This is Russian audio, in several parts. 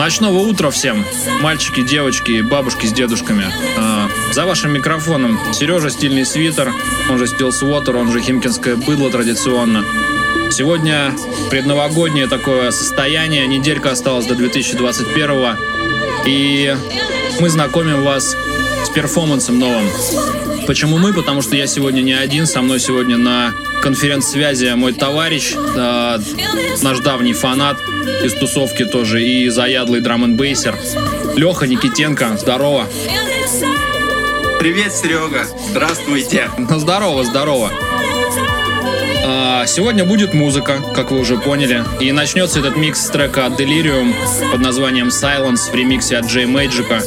Ночного утра всем, мальчики, девочки, бабушки с дедушками. А, за вашим микрофоном Сережа Стильный Свитер, он же Стилсвотер, он же Химкинское быдло традиционно. Сегодня предновогоднее такое состояние, неделька осталась до 2021 и мы знакомим вас с перформансом новым. Почему мы? Потому что я сегодня не один, со мной сегодня на конференц-связи мой товарищ, э, наш давний фанат из тусовки тоже и заядлый драм н бейсер Леха Никитенко, здорово. Привет, Серега. Здравствуйте. Ну, здорово, здорово. А, сегодня будет музыка, как вы уже поняли. И начнется этот микс с трека от Delirium под названием Silence в ремиксе от Джей Мэджика.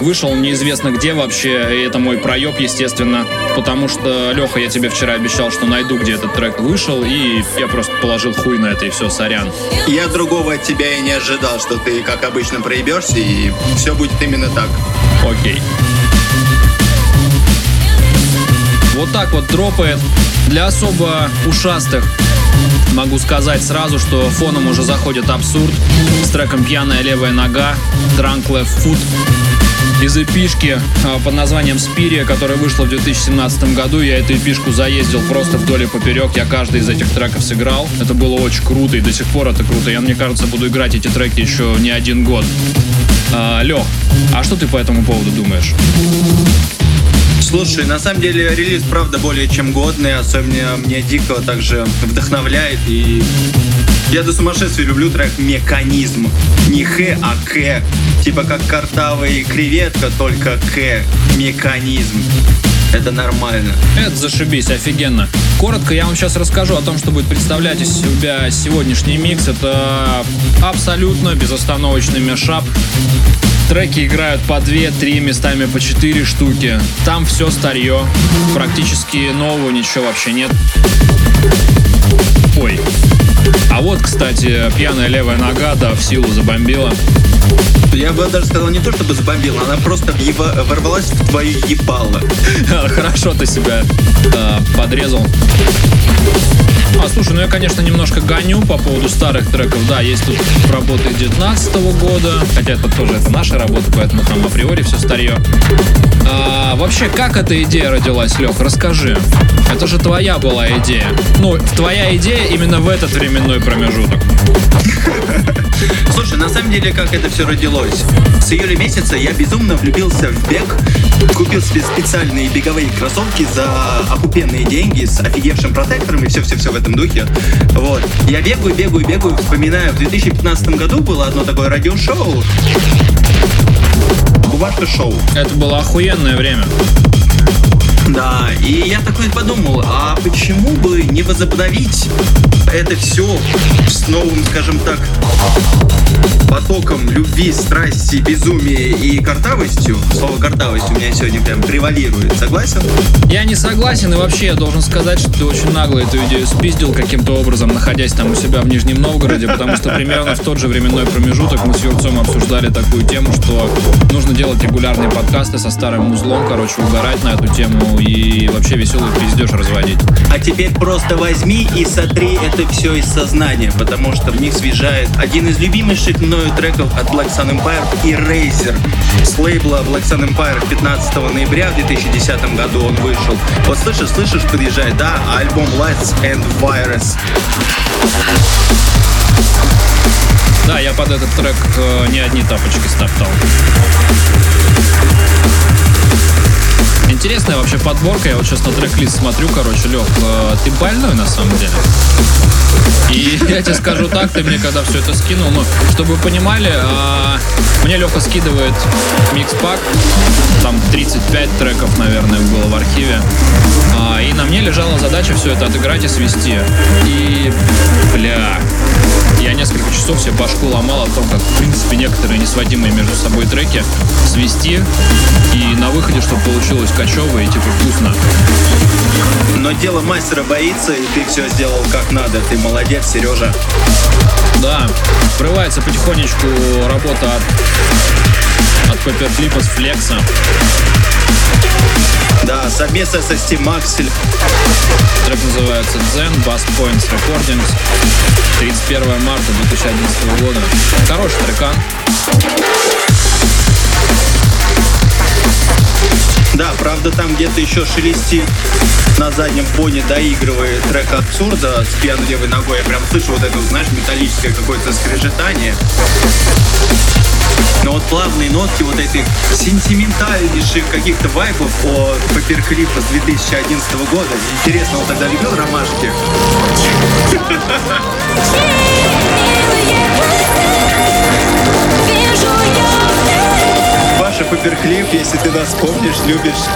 Вышел неизвестно где вообще, и это мой проеб, естественно, потому что, Леха, я тебе вчера обещал, что найду, где этот трек вышел, и я просто положил хуй на это, и все, сорян. Я другого от тебя и не ожидал, что ты, как обычно, проебешься, и все будет именно так. Окей. Вот так вот дропает. Для особо ушастых могу сказать сразу, что фоном уже заходит абсурд с треком «Пьяная левая нога», «Drunk Left Foot» из эпишки а, под названием «Спирия», которая вышла в 2017 году. Я эту эпишку заездил просто вдоль и поперек. Я каждый из этих треков сыграл. Это было очень круто, и до сих пор это круто. Я, мне кажется, буду играть эти треки еще не один год. А, Лех, а что ты по этому поводу думаешь? Слушай, на самом деле релиз, правда, более чем годный, особенно мне дико также вдохновляет и я до сумасшествия люблю трек «Механизм». Не «Х», а «К». Типа как картавая креветка, только «К». Механизм. Это нормально. Это зашибись, офигенно. Коротко я вам сейчас расскажу о том, что будет представлять из себя сегодняшний микс. Это абсолютно безостановочный мешап Треки играют по 2-3, местами по 4 штуки. Там все старье. Практически нового ничего вообще нет. Ой. А вот, кстати, пьяная левая нога, да, в силу забомбила. Я бы даже сказал не то, чтобы забомбила, она просто еба- ворвалась в твою ебало. Хорошо ты себя э, подрезал. А, слушай, ну я, конечно, немножко гоню по поводу старых треков. Да, есть тут работы 19 года, хотя это тоже это наша работа, поэтому там априори все старье. А, вообще, как эта идея родилась, Лех? Расскажи. Это же твоя была идея. Ну, твоя идея именно в этот временной промежуток. Слушай, на самом деле, как это все родилось? С июля месяца я безумно влюбился в бег, купил себе специальные беговые кроссовки за окупенные деньги с офигевшим протектором и все-все-все в этом духе. Вот. Я бегаю, бегаю, бегаю, вспоминаю, в 2015 году было одно такое радиошоу. Бувашка шоу. Это было охуенное время. Да, и я такой подумал, а почему бы не возобновить это все с новым, скажем так, потоком любви, страсти, безумия и картавостью. Слово картавость у меня сегодня прям превалирует. Согласен? Я не согласен, и вообще я должен сказать, что ты очень нагло эту идею спиздил каким-то образом, находясь там у себя в Нижнем Новгороде, потому что примерно в тот же временной промежуток мы с Юрцом обсуждали такую тему, что нужно делать регулярные подкасты со старым музлом, короче, угорать на эту тему и вообще веселый пиздеж разводить. А теперь просто возьми и сотри это все из сознания, потому что в них свежает один из любимейших мною треков от Black Sun Empire и Razer. С лейбла Black Sun Empire 15 ноября в 2010 году он вышел. Вот слышишь, слышишь, подъезжает, да, альбом Lights and Virus. Да, я под этот трек э, не одни тапочки стоптал. Интересная вообще подборка. Я вот сейчас на трек-лист смотрю, короче, Лех, э, ты больной на самом деле. И я тебе скажу так, ты мне когда все это скинул, ну, чтобы вы понимали, э, мне Леха скидывает микс-пак, там 35 треков, наверное, было в архиве. А, и на мне лежала задача все это отыграть и свести. И, бля, я несколько часов себе башку ломал о том, как, в принципе, некоторые несводимые между собой треки свести и на выходе, чтобы получилось качево и типа вкусно. Но дело мастера боится, и ты все сделал как надо. Ты молодец, Сережа. Да, врывается потихонечку работа от, от Pepper с Флекса. Да, совместно со Steam Axel. Трек называется Zen, Bass Points Recordings. 30 21 марта 2011 года. Хороший трекан. Да, правда, там где-то еще шелестит на заднем фоне, доигрывает трек абсурда с пьяной левой ногой. Я прям слышу вот это, знаешь, металлическое какое-то скрежетание. Но вот плавные нотки вот этих сентиментальнейших каких-то вайбов от Паперклипа с 2011 года. Интересно, он тогда любил ромашки? Паша Паперклип, если ты нас помнишь, любишь,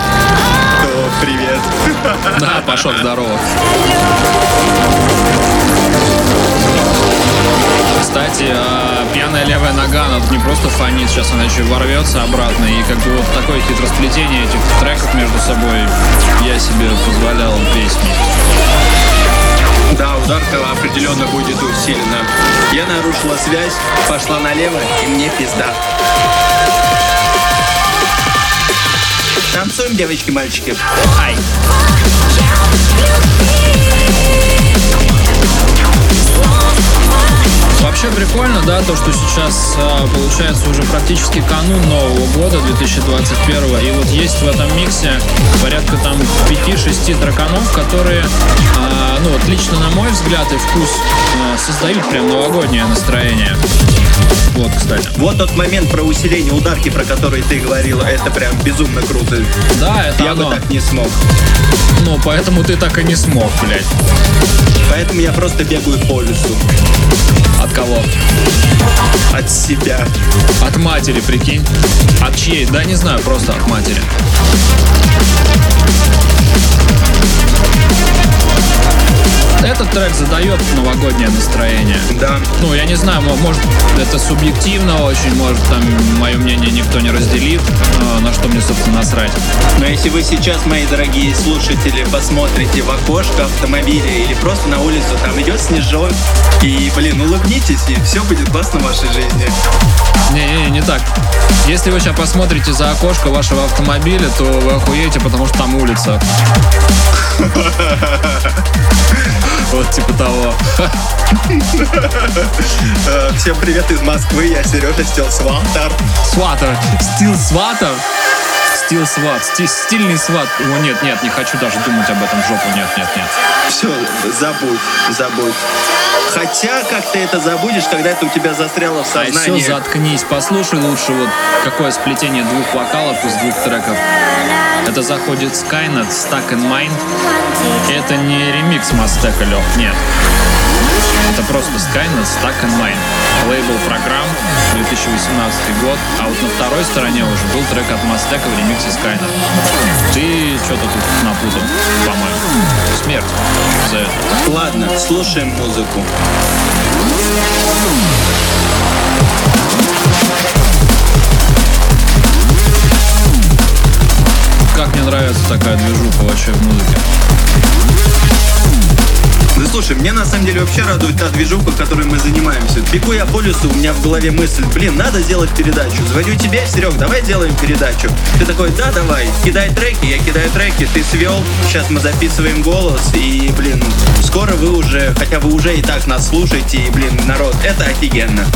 то привет. Да, Пашок, здорово. Кстати, а, пьяная левая нога, она не просто фонит, сейчас она еще ворвется обратно. И как бы вот такое хитросплетение этих треков между собой я себе позволял песни. Да, ударка определенно будет усилена. Я нарушила связь, пошла налево, и мне пизда. Танцуем, девочки, мальчики. Ай! Вообще прикольно, да, то, что сейчас а, получается уже практически канун Нового года 2021 и вот есть в этом миксе порядка там 5-6 драконов, которые, а, ну вот лично на мой взгляд и вкус а, создают прям новогоднее настроение. Вот, кстати. Вот тот момент про усиление ударки, про который ты говорила, это прям безумно круто. Да, это Я оно. бы так не смог. Ну, поэтому ты так и не смог, блядь. Поэтому я просто бегаю по лесу. От кого? От себя. От матери, прикинь. От чьей? Да не знаю, просто от матери. Этот трек задает новогоднее настроение. Да. Ну, я не знаю, мо- может, это субъективно очень, может, там, мое мнение никто не разделит, а, на что мне, собственно, насрать. Но если вы сейчас, мои дорогие слушатели, посмотрите в окошко автомобиля или просто на улицу, там идет снежок, и, блин, улыбнитесь, и все будет классно в вашей жизни. Не-не-не, не так. Если вы сейчас посмотрите за окошко вашего автомобиля, то вы охуеете, потому что там улица. Вот типа того. Э, Всем привет из Москвы, я Сережа Стилсвалтер. Сватер. Стил сватер. Стил сват. Сти- стильный сват. О, нет, нет, не хочу даже думать об этом в жопу. Нет, нет, нет. Все, забудь, забудь. Хотя, как ты это забудешь, когда это у тебя застряло в все, сознании. заткнись. Послушай лучше вот какое сплетение двух вокалов из двух треков. Это заходит Skynet, Stuck in Mind. Это не ремикс Мастека, Лех, нет. Это просто Skynet, Stuck in Mind. Лейбл программ, 2018 год. А вот на второй стороне уже был трек от Мастека в ремиксе Skynet. Ты что-то тут напутал, по-моему. Смерть за это. Ладно, слушаем музыку. Как мне нравится такая движуха вообще в музыке. Да слушай, мне на самом деле вообще радует та движуха, которой мы занимаемся. Бегу я по лесу, у меня в голове мысль, блин, надо сделать передачу. Звоню тебе, Серег, давай сделаем передачу. Ты такой, да, давай, кидай треки, я кидаю треки, ты свел, сейчас мы записываем голос, и, блин, скоро вы уже, хотя вы уже и так нас слушаете, и, блин, народ, это офигенно.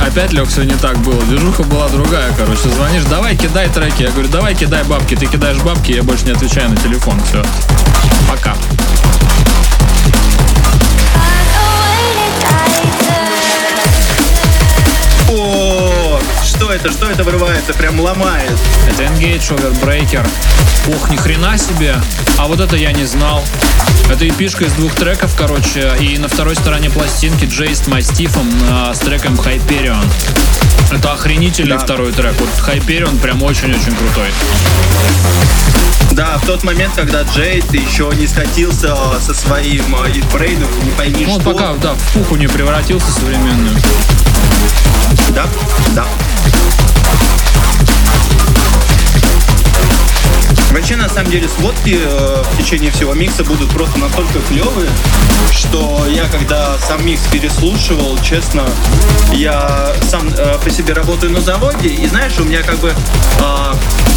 Опять, Лег, все не так было. Движуха была другая, короче. Звонишь, давай кидай треки. Я говорю, давай кидай бабки. Ты кидаешь бабки, я больше не отвечаю на телефон. Все. Пока. Это, что это вырывается, прям ломает. Это Engage Overbreaker. Ох, ни хрена себе. А вот это я не знал. Это эпишка из двух треков, короче. И на второй стороне пластинки Джей с Мастифом а, с треком Hyperion. Это охренительный Да. второй трек. Вот Hyperion прям очень-очень крутой. Да, в тот момент, когда Джейд еще не скатился со своим э, брейном, не пойми Ну, он что. пока, да, в пуху не превратился современную. Да, Вообще, на самом деле, сводки э, в течение всего микса будут просто настолько клевые, что я, когда сам микс переслушивал, честно, я сам э, по себе работаю на заводе, и знаешь, у меня как бы э,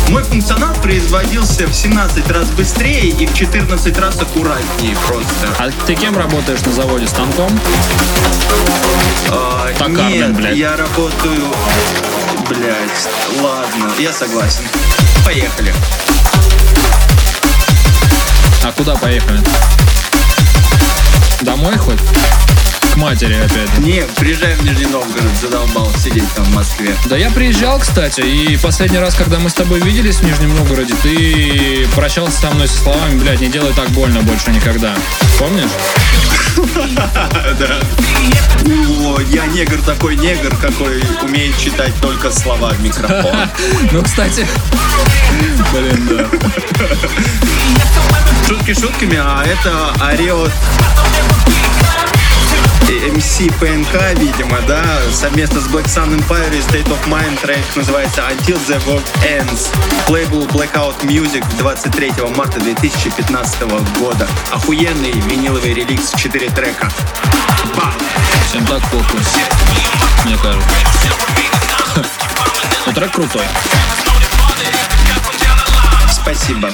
мой функционал производился в 17 раз быстрее и в 14 раз аккуратнее просто. А ты кем работаешь на заводе? Станком? А, Токарным, нет, блядь. я работаю... Блять, ладно, я согласен. Поехали. А куда поехали? Домой хоть? К матери опять. Не, приезжай в Нижний Новгород, задолбал сидеть там в Москве. Да я приезжал, кстати, и последний раз, когда мы с тобой виделись в Нижнем Новгороде, ты прощался со мной со словами, блядь, не делай так больно больше никогда. Помнишь? Да. О, я негр такой негр, какой умеет читать только слова в микрофон. Ну, кстати, блин, да. Шутки шутками, а это орет МС ПНК, видимо, да, совместно с Black Sun Empire и State of Mind трек называется Until the World Ends. Лейбл Blackout Music 23 марта 2015 года. Охуенный виниловый реликс в 4 трека. Бам! Всем так похуй, мне кажется. Но трек крутой. Спасибо.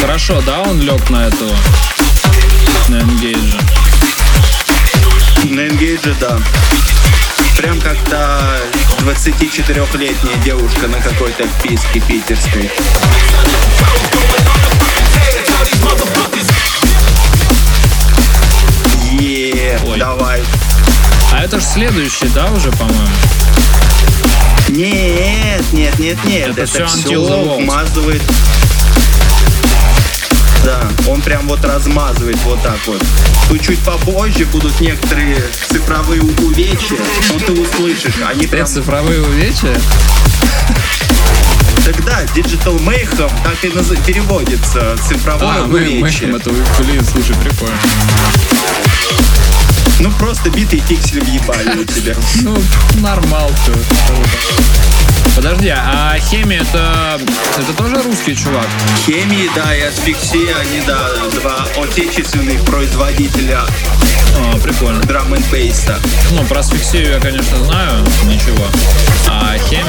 Хорошо, да, он лег на эту, на Engage. На Engage, да. Прям как-то 24-летняя девушка на какой-то писке питерской. Е, Ой. давай. А это же следующий, да, уже, по-моему? Нет, нет, нет, нет. Это Это, все вмазывает. Да, он прям вот размазывает вот так вот. Тут чуть попозже будут некоторые цифровые увечья, но ты услышишь. Они прям... Цифровые увечья? Тогда Digital Mayhem так и наз- переводится. Цифровое А, увечье. это, блин, слушай, прикольно. Ну просто битые пиксели въебали у тебя. Ну, нормал все. Подожди, а хемия это, это тоже русский чувак? Хемии, да, и асфиксия, они, да, два отечественных производителя А, прикольно. драм н бейса Ну, про асфиксию я, конечно, знаю, ничего. А хемия...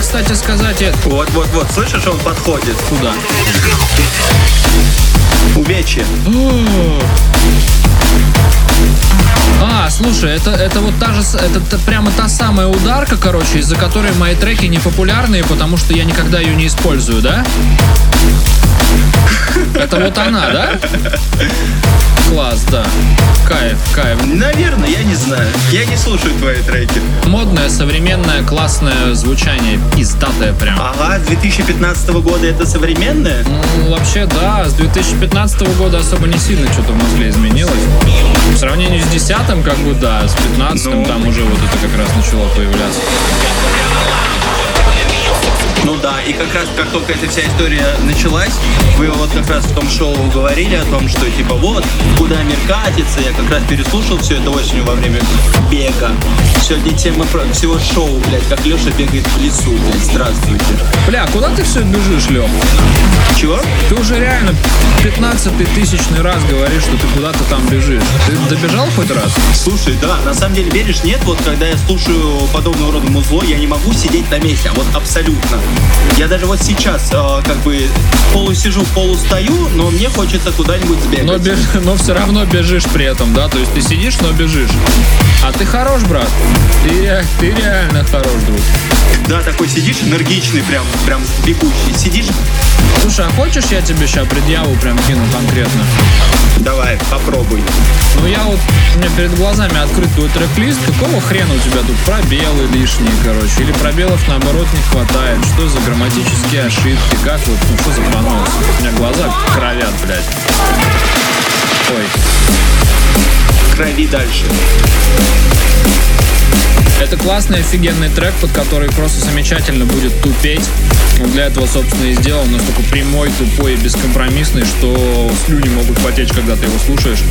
кстати, сказать, это... Вот-вот-вот, слышишь, он подходит. Куда? Увечье. А, слушай, это, это вот та же, это, та- прямо та самая ударка, короче, из-за которой мои треки не популярные, потому что я никогда ее не использую, да? Это вот она, да? Класс, да. Кайф, кайф. Наверное, я не знаю. Я не слушаю твои треки. Модное, современное, классное звучание, пиздатое прям. Ага, с 2015 года это современное? Ну, вообще, да, с 2015 года особо не сильно что-то в музле изменилось. В сравнении с 10 как бы, да, с 15 Ну. там уже вот это как раз начало появляться. Ну да, и как раз как только эта вся история началась, вы вот как раз в том шоу говорили о том, что типа вот, куда мир катится, я как раз переслушал все это осенью во время бега. Сегодня тема про всего шоу, блядь, как Леша бегает в лесу, блядь, здравствуйте. Бля, а куда ты все бежишь, Лех? Чего? Ты уже реально 15 тысячный раз говоришь, что ты куда-то там бежишь. Ты добежал хоть раз? Слушай, да, на самом деле веришь, нет, вот когда я слушаю подобного рода музло, я не могу сидеть на месте, а вот абсолютно. Я даже вот сейчас э, как бы полу сижу, полу стою, но мне хочется куда-нибудь сбегать. Но, беж... но все равно бежишь при этом, да? То есть ты сидишь, но бежишь. А ты хорош, брат. Ты, ты реально хорош, друг. Да, такой сидишь энергичный, прям, прям бегущий. Сидишь, Слушай, а хочешь я тебе сейчас предъяву прям кину конкретно? давай, попробуй. Ну я вот, у меня перед глазами открыт твой трек-лист, какого хрена у тебя тут пробелы лишние, короче, или пробелов наоборот не хватает, что за грамматические ошибки, как вот, ну что за понос? У меня глаза кровят, блядь. Ой, Крови дальше. это классный, офигенный трек, под который просто замечательно будет тупеть. Для этого, собственно, и сделал. Настолько прямой, тупой и бескомпромиссный, что слюни могут потечь, когда ты его слушаешь.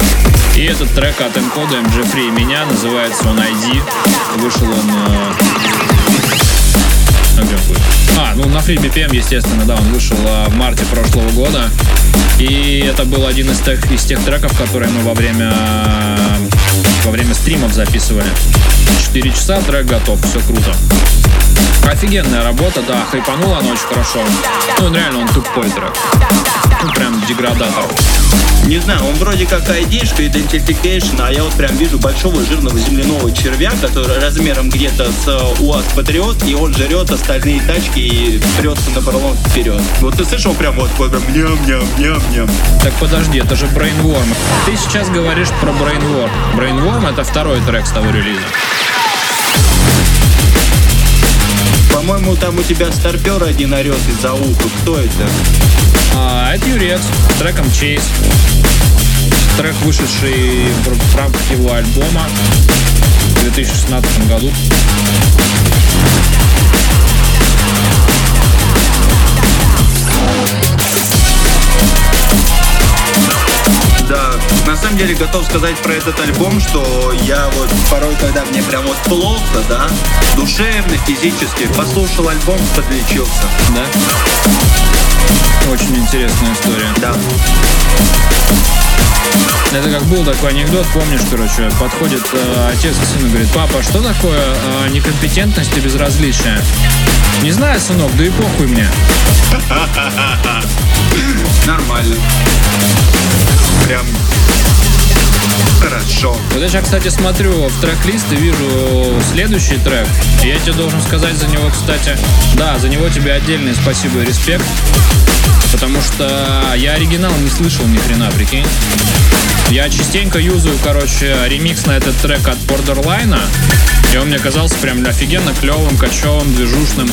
И этот трек от Энкода, Джеффри и меня, называется он ID. Вышел он... Э, где? А, ну на Free BPM, естественно, да, он вышел э, в марте прошлого года. И это был один из тех, из тех треков, которые мы во время во время стримов записывали. 4 часа, трек готов, все круто. Офигенная работа, да, хайпанула она очень хорошо. Ну, реально, он тупой трек. Ну, прям деградатор. Не знаю, он вроде как айдишка, identification, а я вот прям вижу большого жирного земляного червя, который размером где-то с э, УАЗ Патриот, и он жрет остальные тачки и прется на пролом вперед. Вот ты слышал прям вот, ням-ням-ням-ням. Так подожди, это же Brainworm. Ты сейчас говоришь про Brainworm. Brainworm это второй трек с того релиза. По-моему, там у тебя старпер один орет из-за уха. Кто это? А, это Юрец с треком Chase. Трек, вышедший в рамках его альбома в 2016 году. Да, на самом деле готов сказать про этот альбом, что я вот порой, когда мне прям вот плохо, да, душевно, физически, послушал альбом, подлечился. Да? Очень интересная история. Да. Это как был такой анекдот, помнишь, короче, подходит э, отец к сыну и говорит, папа, что такое э, некомпетентность и безразличие? Не знаю, сынок, да и похуй мне. Нормально. Прям Yeah. Хорошо. Вот я сейчас, кстати, смотрю в трек-лист и вижу следующий трек. И я тебе должен сказать за него, кстати, да, за него тебе отдельное спасибо и респект. Потому что я оригинал не слышал ни хрена, прикинь. Я частенько юзаю, короче, ремикс на этот трек от Borderline. И он мне казался прям офигенно клевым, кочевым, движушным.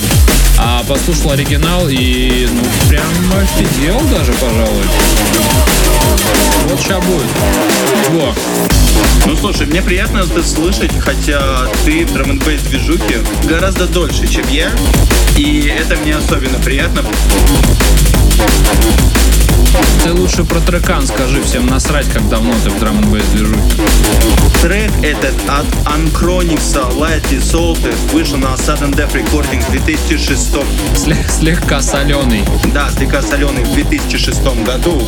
А послушал оригинал и, ну, прям офигел даже, пожалуй. Вот сейчас будет. Во. Ну слушай, мне приятно это слышать, хотя ты в драм н гораздо дольше, чем я. И это мне особенно приятно. Ты лучше про трекан скажи, всем насрать, как давно ты в драм н движухе. Трек этот от Unchronics Lightly Salted вышел на Sudden Death Recordings в 2006 Слег- слегка соленый. Да, слегка соленый в 2006 году.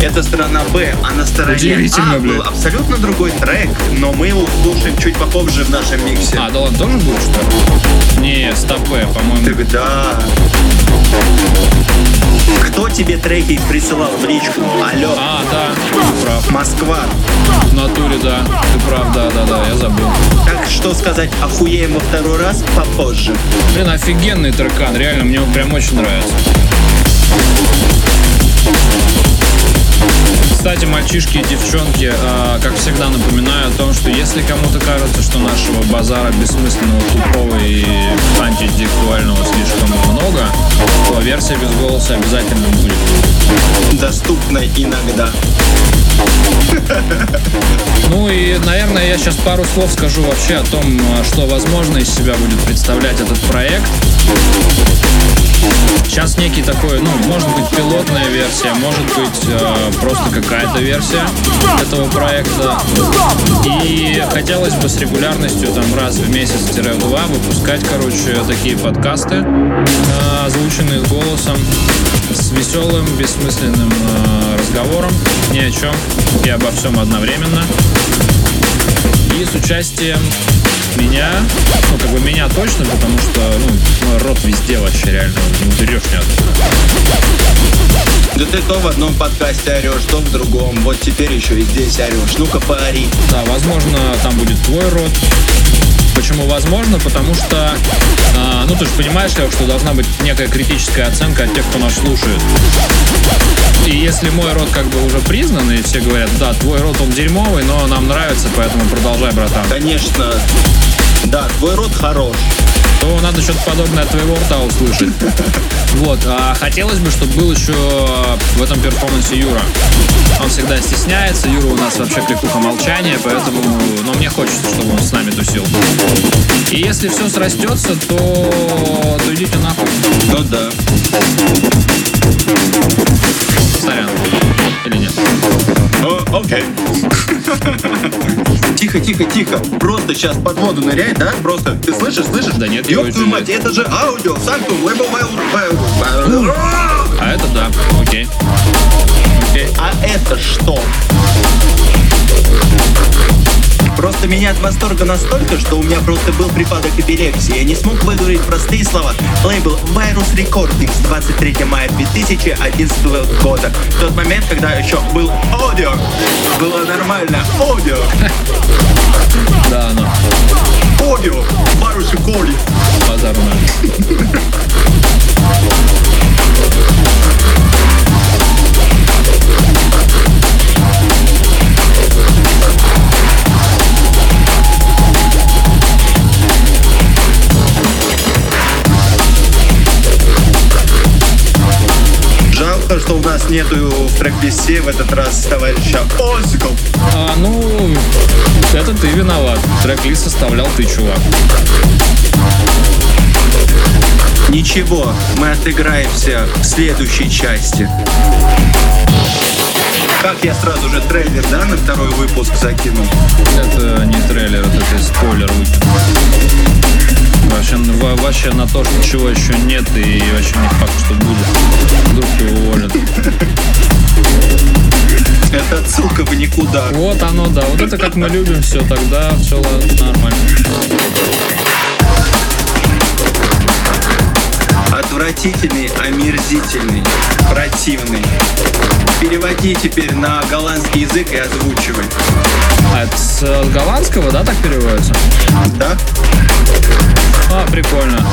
Это сторона Б, а на стороне А был абсолютно другой трек, но мы его слушаем чуть попозже в нашем миксе. А, да ладно, тоже будет, что ли? Не, стопе, по-моему. Тогда... Кто тебе треки присылал в личку? Алло, А, да, ты прав. Москва. В натуре, да. Ты прав, да, да, да, я забыл. Так что сказать, охуеем во второй раз попозже. Блин, офигенный трекан, реально, мне он прям очень нравится. Кстати, мальчишки и девчонки, а, как всегда напоминаю о том, что если кому-то кажется, что нашего базара бессмысленного, тупого и антиинтеллектуального слишком много, то версия без голоса обязательно будет. Доступно иногда. Ну и, наверное, я сейчас пару слов скажу вообще о том, а, что возможно из себя будет представлять этот проект. Сейчас некий такой, ну, может быть, пилотная версия, может быть, э, просто какая-то версия этого проекта. И хотелось бы с регулярностью, там, раз в месяц-два выпускать, короче, такие подкасты, э, озвученные голосом, с веселым, бессмысленным э, разговором, ни о чем и обо всем одновременно. И с участием меня, ну, как бы меня точно, потому что, ну, мой рот везде вообще реально, не уберешь ни. Да ты то в одном подкасте орешь, то в другом. Вот теперь еще и здесь орешь. Ну-ка поори. Да, возможно, там будет твой рот. Почему возможно? Потому что, а, ну, ты же понимаешь, Лёх, что должна быть некая критическая оценка от тех, кто нас слушает. И если мой род как бы уже признан, и все говорят, да, твой род он дерьмовый, но нам нравится, поэтому продолжай, братан. Конечно, да, твой рот хорош. то надо что-то подобное от твоего рта услышать. Вот, а хотелось бы, чтобы был еще в этом перформансе Юра. Он всегда стесняется, Юра у нас вообще кликуха молчания, поэтому, но мне хочется, чтобы он с нами тусил. И если все срастется, то, то идите нахуй. Ну да. Сорян. Или нет? Окей. Тихо, тихо, тихо. Просто сейчас под воду ныряй, да? Просто. Ты слышишь, слышишь? Да нет, Ёб твою мать, это же аудио. Санктум, лейбл, лейбл, А это да, окей. Окей. А это что? Просто меня от восторга настолько, что у меня просто был припадок эпилепсии. Я не смог выговорить простые слова. Лейбл Virus Recordings 23 мая 2011 года. В тот момент, когда еще был аудио. Было нормально. Аудио. Да, оно. Аудио. Virus Recordings. Базару Жалко, что у нас нету в трек-листе в этот раз товарища Озиков. А, ну, это ты виноват. Трек-лист составлял ты, чувак. Ничего, мы отыграемся в следующей части. Как я сразу же трейлер, да, на второй выпуск закинул? Это не трейлер, это спойлер. Вообще, во- вообще на то, что чего еще нет, и вообще не факт, что будет. Вдруг его уволят. Это отсылка в никуда. Вот оно, да. Вот это как мы любим все, тогда все нормально. Отвратительный, омерзительный, противный. Переводи теперь на голландский язык и озвучивай. А это с э, голландского, да, так переводится? Да? А, прикольно.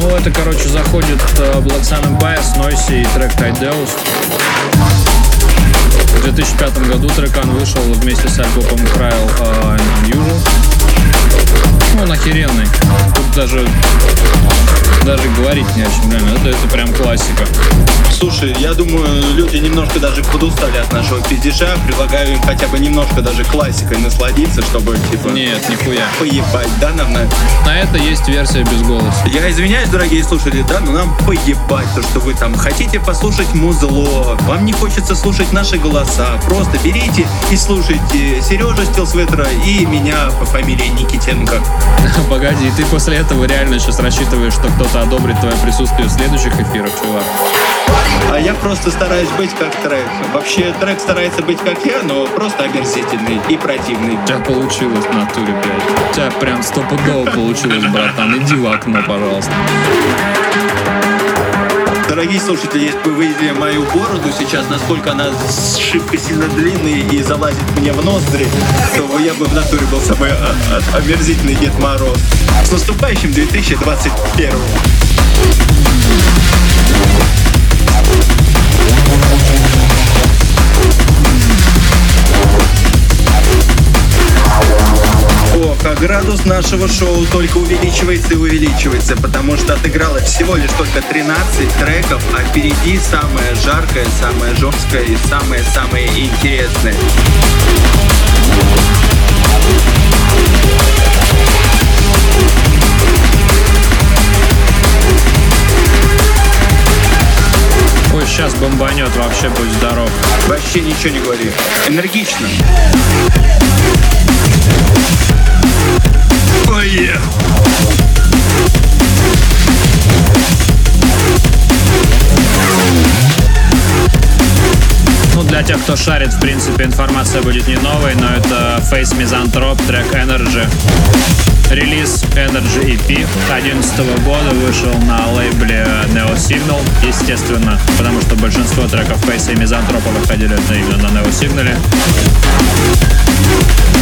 Ну, это, короче, заходит э, Black Sun с Noisy и трек Tideus. В 2005 году трекан вышел вместе с альбомом Cryl э, Unusual. Ну, он охеренный. Даже, даже говорить не о чем, реально. Это, это прям классика. Слушай, я думаю, люди немножко даже подустали от нашего пиздежа. Предлагаю им хотя бы немножко даже классикой насладиться, чтобы, типа, Нет, нихуя. поебать, да, нам на... На это есть версия без голоса. Я извиняюсь, дорогие слушатели, да, но нам поебать то, что вы там хотите послушать музло, вам не хочется слушать наши голоса. Просто берите и слушайте Сережа Стилсветера и меня по фамилии Никитенко. Погоди, ты после этого реально сейчас рассчитываешь, что кто-то одобрит твое присутствие в следующих эфирах, чувак? А я просто стараюсь быть как трек. Вообще трек старается быть как я, но просто омерзительный и противный. У тебя получилось в натуре, блядь. У тебя прям стопудово получилось, братан. Иди в окно, пожалуйста. Дорогие слушатели, если бы вы видели мою бороду сейчас, насколько она шибко сильно длинная и залазит мне в ноздри, то я бы в натуре был самый а- а- омерзительный Дед Мороз. С наступающим 2021. Градус нашего шоу только увеличивается и увеличивается, потому что отыгралось всего лишь только 13 треков, а впереди самое жаркое, самое жесткое и самое-самое интересное. Ой, сейчас бомбанет, вообще будь здоров. Вообще ничего не говори. Энергично. Ну, для тех, кто шарит, в принципе, информация будет не новой, но это Face Misanthrope, трек Energy. Релиз Energy EP 2011 года вышел на лейбле Neo Signal, естественно, потому что большинство треков Face и Misanthrope выходили именно на Neo Signal.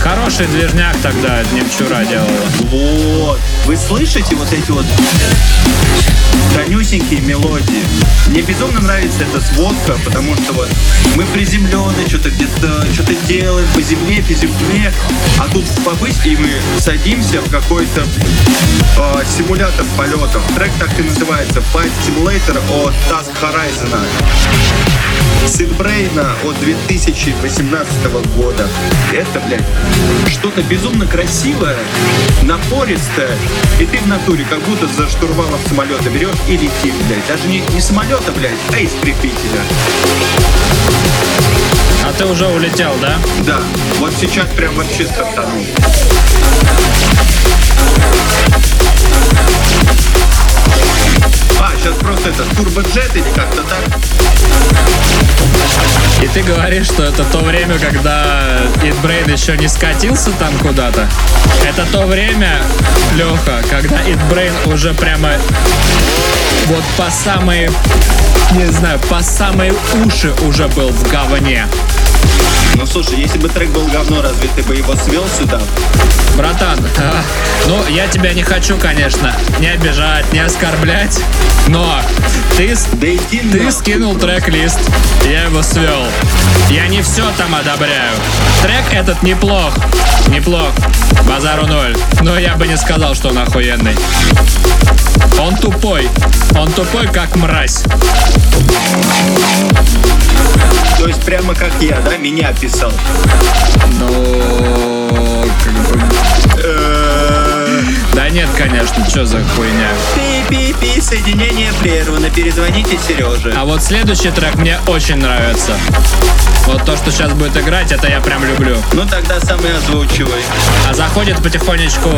Хороший движняк тогда Немчура делала. Вот. Вы слышите вот эти вот тонюсенькие мелодии? Мне безумно нравится эта сводка, потому что вот мы приземлены, что-то где-то что-то делаем по земле, по земле, а тут побыть и мы садимся в какой-то э, симулятор полетов. Трек так и называется Flight Simulator от Task Horizon. Сын Брейна от 2018 года. Это, блядь, что-то безумно красивое, напористое, и ты в натуре как будто за штурвалом самолета берешь и летишь, блядь. Даже не, не самолета, блядь, а истребителя. А ты уже улетел, да? Да, вот сейчас прям вообще стартанул. А, сейчас просто это turbojet или? И ты говоришь, что это то время, когда Eatbrain еще не скатился там куда-то. Это то время, Леха, когда Eatbrain уже прямо вот по самые, не знаю, по самые уши уже был в говне. Ну слушай, если бы трек был говно, разве ты бы его свел сюда? Братан, ну я тебя не хочу, конечно, не обижать, не оскорблять, но ты, Да иди ты нахуй. скинул трек-лист, я его свел. Я не все там одобряю. Трек этот неплох, неплох, базару ноль, но я бы не сказал, что он охуенный. Он тупой, он тупой как мразь. То есть прямо как я, да, меня писал. Ну, как бы... Э, Да нет, конечно, что за хуйня. Пи-пи-пи, соединение прервано, перезвоните Сереже. А вот следующий трек мне очень нравится. Вот то, что сейчас будет играть, это я прям люблю. Ну тогда сам и озвучивай. А заходит потихонечку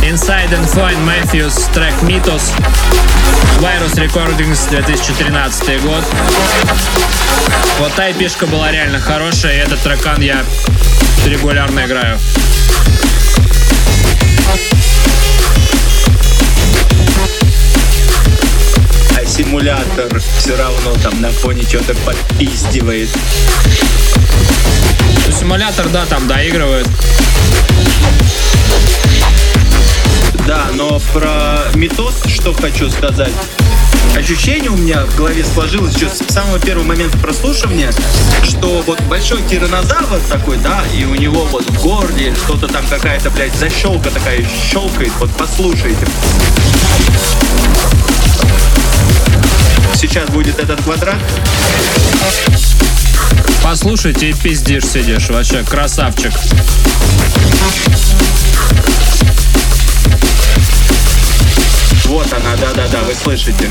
Inside and Fine Matthews трек Mythos Virus Recordings 2013 год. Вот та эпишка была реально хорошая, и этот трекан я регулярно играю. Симулятор все равно там на фоне что-то подпиздивает. Ну, Симулятор, да, там доигрывает. Да, но про метод что хочу сказать. Ощущение у меня в голове сложилось еще с самого первого момента прослушивания, что вот большой тиранозавр такой, да, и у него вот в горле что-то там какая-то, блядь, защелка такая щелкает. Вот послушайте. Сейчас будет этот квадрат. Послушайте и пиздишь сидишь. Вообще красавчик. Вот она, да-да-да, вы слышите.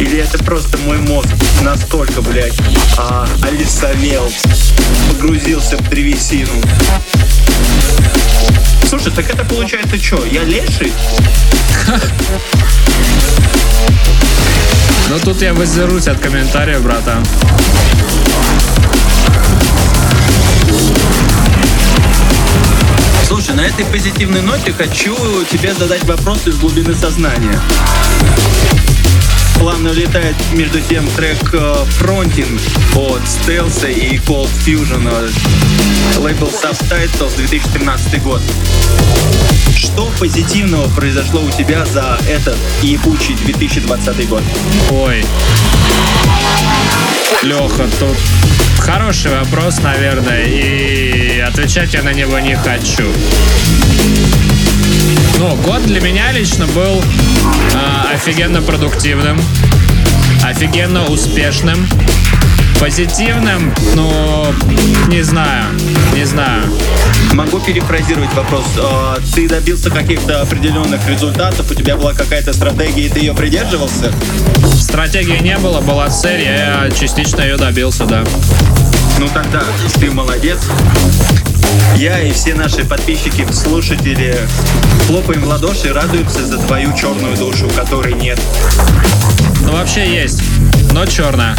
Или это просто мой мозг настолько, блядь, а, олисовел, погрузился в древесину. Слушай, так это получается что, я леший? Ну тут я воздержусь от комментариев, братан. Слушай, на этой позитивной ноте хочу тебе задать вопрос из глубины сознания. Плавно улетает между тем трек э, Frontin от Stealth и Cold Fusion э, лейбл Subtitles 2013 год. Что позитивного произошло у тебя за этот ебучий 2020 год? Ой. Леха, тут хороший вопрос, наверное, и отвечать я на него не хочу. Ну, год для меня лично был а, офигенно продуктивным, офигенно успешным, позитивным, ну, не знаю, не знаю. Могу перефразировать вопрос. Э, Ты добился каких-то определенных результатов, у тебя была какая-то стратегия, и ты ее придерживался? Стратегии не было, была цель, я частично ее добился, да. Ну тогда ты молодец. Я и все наши подписчики, слушатели хлопаем в ладоши и радуемся за твою черную душу, которой нет. Ну, вообще есть, но черная.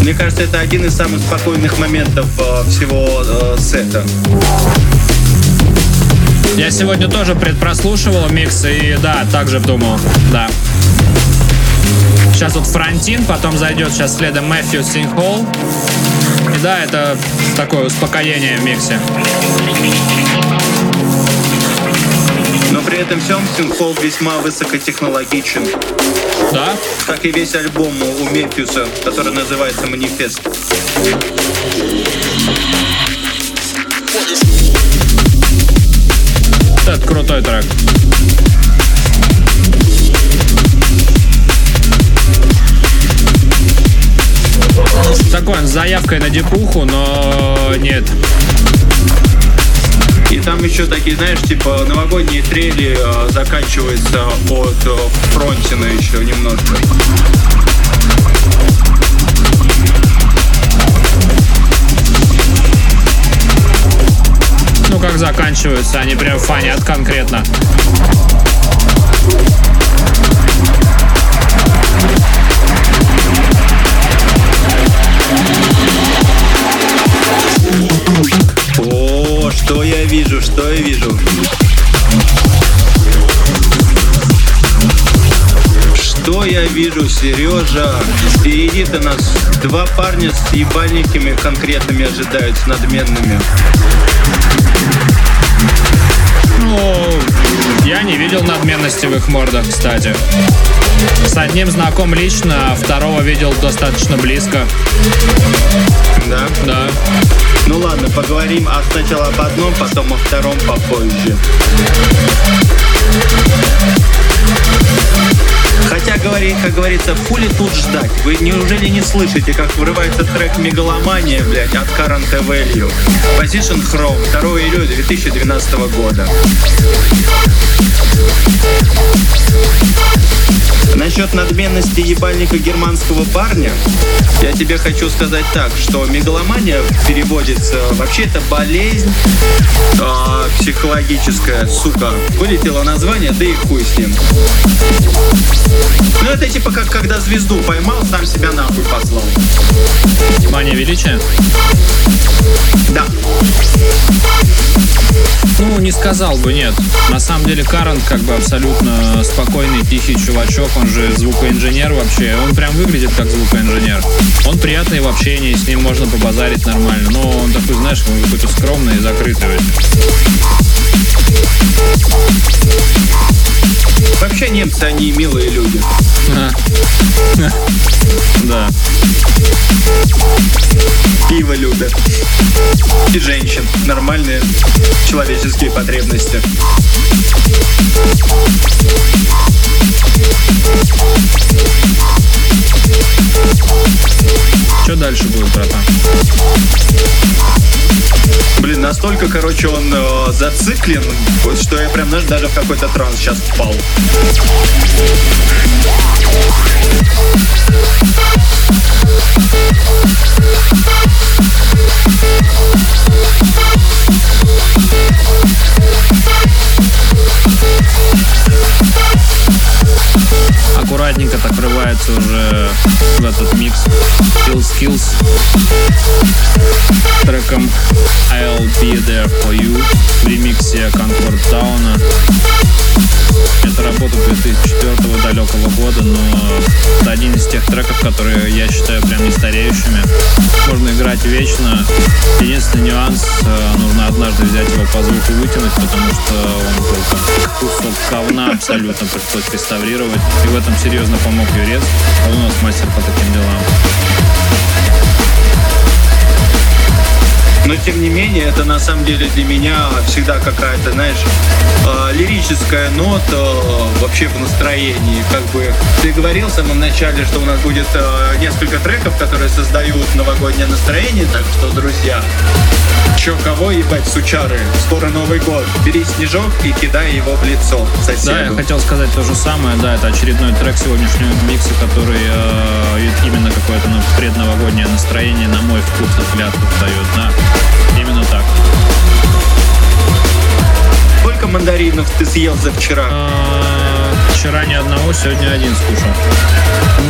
Мне кажется, это один из самых спокойных моментов э, всего э, сета. Я сегодня тоже предпрослушивал микс и да, также думал, да. Сейчас вот Фронтин, потом зайдет сейчас следом Мэфью Синхол. И да, это такое успокоение в миксе. Но при этом всем Синхол весьма высокотехнологичен. Да? Как и весь альбом у Мефьюса, который называется «Манифест». Это крутой трек. Такой он с заявкой на депуху, но нет. И там еще такие, знаешь, типа новогодние трели э, заканчиваются от э, фронтина еще немножко. Ну как заканчиваются, они прям фанят конкретно. О, что я вижу, что я вижу. Что я вижу, Сережа? Впереди-то нас два парня с ебальниками конкретными ожидают, с надменными. Ну, я не видел надменности в их мордах, кстати. С одним знаком лично, а второго видел достаточно близко. Да? Да. Ну ладно, поговорим а сначала об одном, потом о втором попозже. Хотя, говори, как говорится, фули тут ждать. Вы неужели не слышите, как вырывается трек «Мегаломания», блядь, от Current Value? Position Chrome, 2 июля 2012 года. Насчет надменности ебальника германского парня, я тебе хочу сказать так, что мегаломания переводится, вообще это болезнь а, психологическая, сука. Вылетело название, да и хуй с ним. Ну это типа как когда звезду поймал, сам себя нахуй послал. Мания величия? Да. Ну, не сказал бы, нет. На самом деле, Карент как бы абсолютно спокойный, тихий чувачок. Он же звукоинженер вообще. Он прям выглядит как звукоинженер. Он приятный в общении, с ним можно побазарить нормально. Но он такой, знаешь, какой-то скромный и закрытый. Вообще немцы, они милые люди. Да. Пиво любят. И женщин. Нормальные человеческие потребности. Что дальше будет, братан? Блин, настолько, короче, он э, зациклен, вот, что я прям, знаешь, даже в какой-то транс сейчас впал. Аккуратненько треком I'll Be There For You в ремиксе Concord Town. Это работа 2004 далекого года, но это один из тех треков, которые я считаю прям не стареющими. Можно играть вечно. Единственный нюанс, э, нужно однажды взять его по звуку вытянуть, потому что он был как кусок говна абсолютно, пришлось реставрировать. И в этом серьезно помог Юрец. Он у нас мастер по таким делам. Но тем не менее, это на самом деле для меня всегда какая-то, знаешь, э, лирическая нота э, вообще в настроении. Как бы ты говорил в самом начале, что у нас будет э, несколько треков, которые создают новогоднее настроение. Так что, друзья, чё кого ебать, сучары? Скоро Новый год. Бери снежок и кидай его в лицо соседу. Да, я хотел сказать то же самое. Да, это очередной трек сегодняшнего микса, который э, именно какое-то ну, предновогоднее настроение, на мой вкус, взгляд, дает. Да, именно так. Сколько мандаринов ты съел за вчера? Вчера ни одного, сегодня один скушал.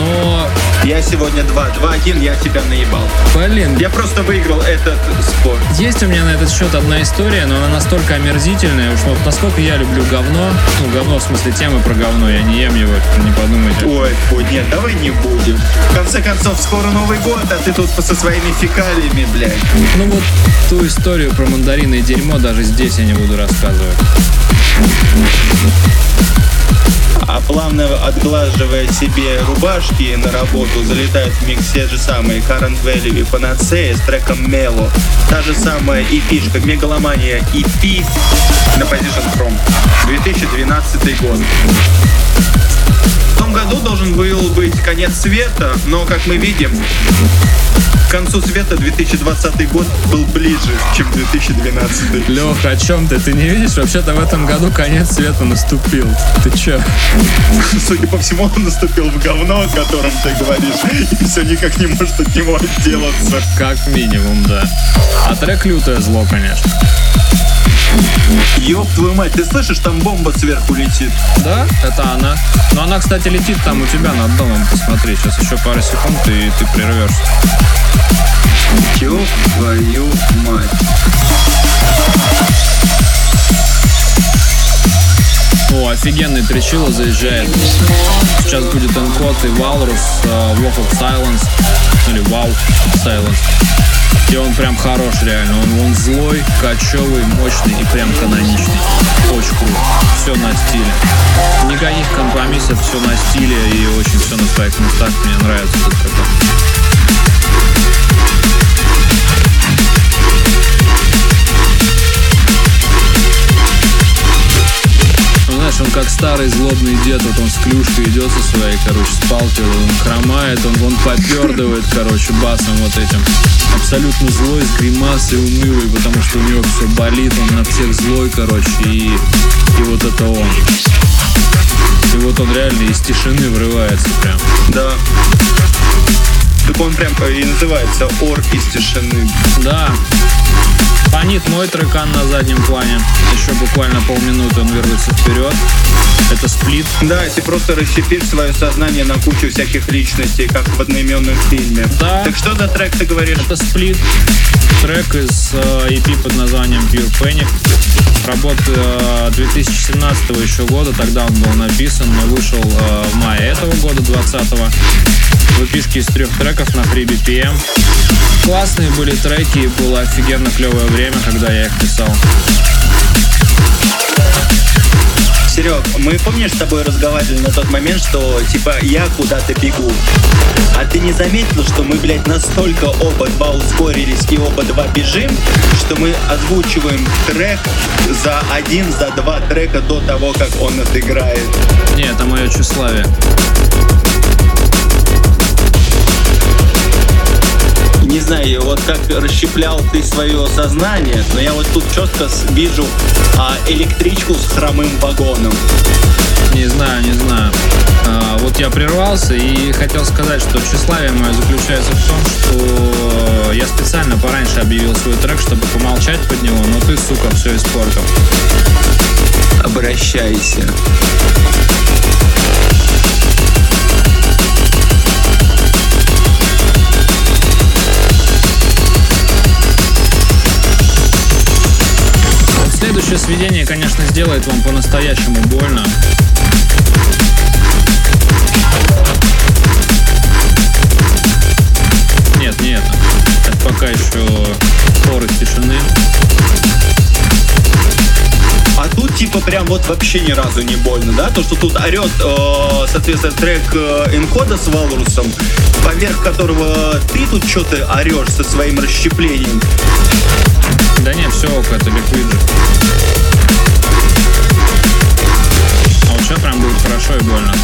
Но, Я сегодня 2. 2-1, я тебя наебал. блин, Я просто выиграл этот спор. есть у меня на этот счет одна история, но она настолько омерзительная, уж вот насколько я люблю говно, ну, говно в смысле темы про говно, я не ем его, не подумайте. Ой, фу, нет, давай не будем. В конце концов, скоро Новый год, а ты тут со своими фекалиями, блядь. Ну вот ту историю про мандарины и дерьмо даже здесь я не буду рассказывать. А плавно отглаживая себе рубашки на работу, залетают в микс те же самые Current Value и Panacea с треком Melo. Та же самая EP-шка Мегаломания EP на Position From. 2012 год. В том году должен был быть конец света, но, как мы видим, к концу света 2020 год был ближе, чем 2012. Леха, о чем ты? Ты не видишь? Вообще-то в этом году конец света наступил. Ты чё? Судя по всему, он наступил в говно, о котором ты говоришь, и все никак не может от него отделаться. Как минимум, да. А трек лютое зло, конечно. Ёб твою мать, ты слышишь, там бомба сверху летит. Да, это она. Но она, кстати, летит там у тебя над домом. Посмотри, сейчас еще пару секунд, и ты прервешься. Ёб твою мать. О, офигенный тречило заезжает. Сейчас будет Энкод и Валрус э, Walk of Silence. Или Wow Silence. И он прям хорош реально. Он, он злой, кочевый, мощный и прям каноничный. Очень круто. Все на стиле. Никаких компромиссов, все на стиле и очень все на своих местах. Мне нравится этот трек. Знаешь, он как старый злобный дед, вот он с клюшкой идет со своей, короче, с палкой, он хромает, он, он попердывает, короче, басом вот этим. Абсолютно злой, с гримасой унылый, потому что у него все болит, он на всех злой, короче, и, и вот это он. И вот он реально из тишины врывается прям. Да. Так он прям и называется «Ор из тишины». Да. Фонит мой трекан на заднем плане. Еще буквально полминуты он вернется вперед. Это сплит. Да, ты просто расщепишь свое сознание на кучу всяких личностей, как в одноименном фильме. Да. Так что за трек ты говоришь? Это сплит. Трек из э, EP под названием Pure Panic. Работа э, 2017 еще года, тогда он был написан, но вышел э, в мае этого года, 20-го. Выпишки из трех треков на Free BPM. Классные были треки, и было офигенно клевое время, когда я их писал. Серег, мы помнишь с тобой разговаривали на тот момент, что типа я куда-то бегу. А ты не заметил, что мы, блядь, настолько оба два ускорились и оба два бежим, что мы озвучиваем трек за один, за два трека до того, как он отыграет. Не, это мое тщеславие. Не знаю, вот как расщеплял ты свое сознание, но я вот тут четко вижу а, электричку с хромым вагоном. Не знаю, не знаю. А, вот я прервался и хотел сказать, что тщеславие мое заключается в том, что я специально пораньше объявил свой трек, чтобы помолчать под него, но ты, сука, все испортил. Обращайся. Следующее сведение, конечно, сделает вам по-настоящему больно. Нет, не это. Это пока еще из тишины. А тут типа прям вот вообще ни разу не больно, да? То, что тут орет, э, соответственно, трек э, Энкода с Валрусом, поверх которого ты тут что-то орешь со своим расщеплением. Да нет, все ок, это ликвид же. А вот сейчас прям будет хорошо и больно.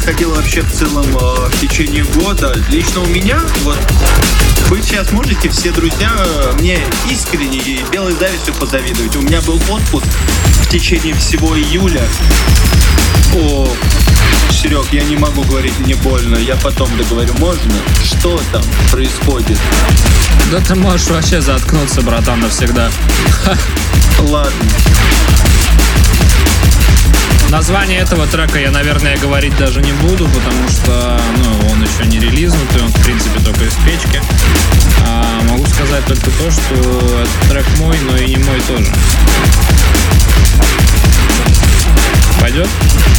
Происходило вообще в целом э, в течение года. Лично у меня, вот, вы сейчас можете, все друзья, э, мне искренне и белой завистью позавидовать. У меня был отпуск в течение всего июля. О, Серег, я не могу говорить, мне больно. Я потом договорю, можно? Что там происходит? Да ты можешь вообще заткнуться, братан, навсегда. Ладно. Название этого трека я, наверное, говорить даже не буду, потому что ну, он еще не релизнутый, он, в принципе, только из печки. А, могу сказать только то, что этот трек мой, но и не мой тоже. Пойдет?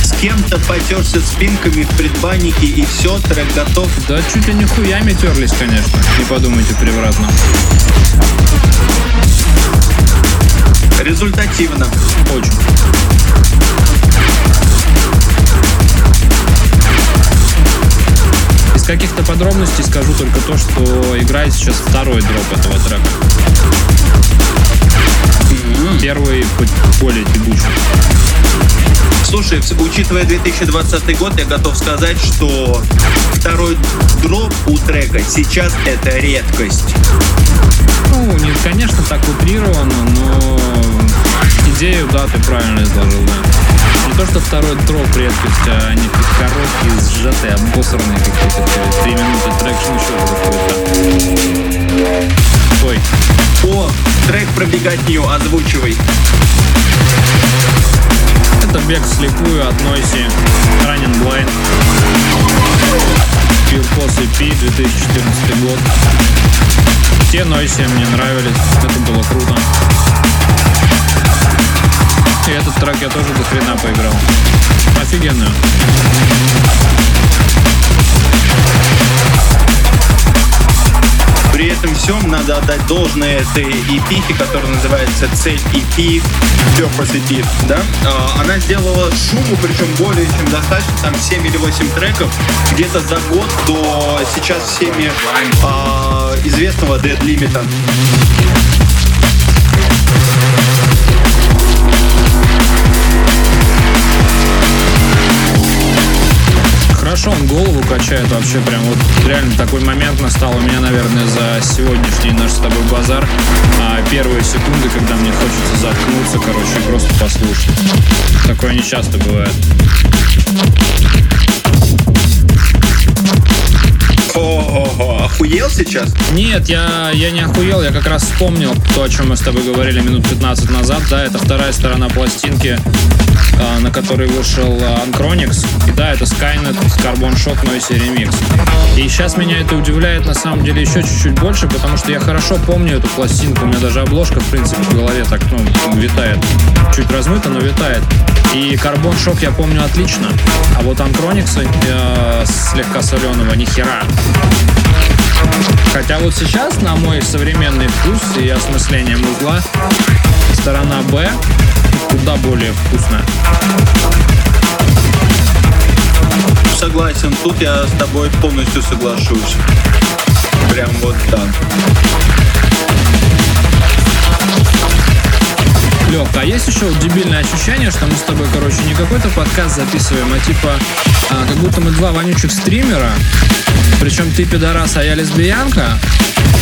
С кем-то потерся спинками в предбаннике и все, трек готов. Да чуть ли не хуями терлись, конечно. Не подумайте превратно. Результативно. Очень. Из каких-то подробностей скажу только то, что играет сейчас второй дроп этого трека. Первый хоть более тягучий. Слушай, учитывая 2020 год, я готов сказать, что второй дроп у трека сейчас это редкость. Ну, не, конечно, так утрировано, но идею, да, ты правильно изложил, да. Не то, что второй дроп редкость, а они короткие, сжатые, обосранные какие-то. Три минуты трекшн еще какой-то. Ой. О, трек про беготню, озвучивай. Это бег вслепую от Noisia, Running Blind. Пирпос EP 2014 год. Те Нойси мне нравились, это было круто. И этот трек я тоже до хрена поиграл. Офигенную. При этом всем надо отдать должное этой EP, которая называется Цель EP, Purpose EP, да? А, Она сделала шуму, причем более чем достаточно, там 7 или 8 треков, где-то за год до сейчас всеми а, известного Dead Limit. Хорошо он голову качает вообще прям вот реально такой момент настал у меня, наверное, за сегодняшний наш с тобой базар. А, первые секунды, когда мне хочется заткнуться, короче, и просто послушать. Такое не часто бывает. Ого, охуел сейчас? Нет, я, я не охуел, я как раз вспомнил то, о чем мы с тобой говорили минут 15 назад. Да, это вторая сторона пластинки, на которой вышел э, Anchronix. И да, это Skynet Carbon Shock Noise Remix. И сейчас меня это удивляет на самом деле еще чуть-чуть больше, потому что я хорошо помню эту пластинку. У меня даже обложка, в принципе, в голове так, ну, витает. Чуть размыто, но витает. И Carbon Shock я помню отлично. А вот Anchronix э, слегка соленого ни хера. Хотя вот сейчас, на мой современный вкус и осмысление музла, сторона Б куда более вкусная. Согласен, тут я с тобой полностью соглашусь. Прям вот так. Лех, а есть еще вот дебильное ощущение, что мы с тобой, короче, не какой-то подкаст записываем, а типа, а, как будто мы два вонючих стримера, причем ты пидорас, а я лесбиянка,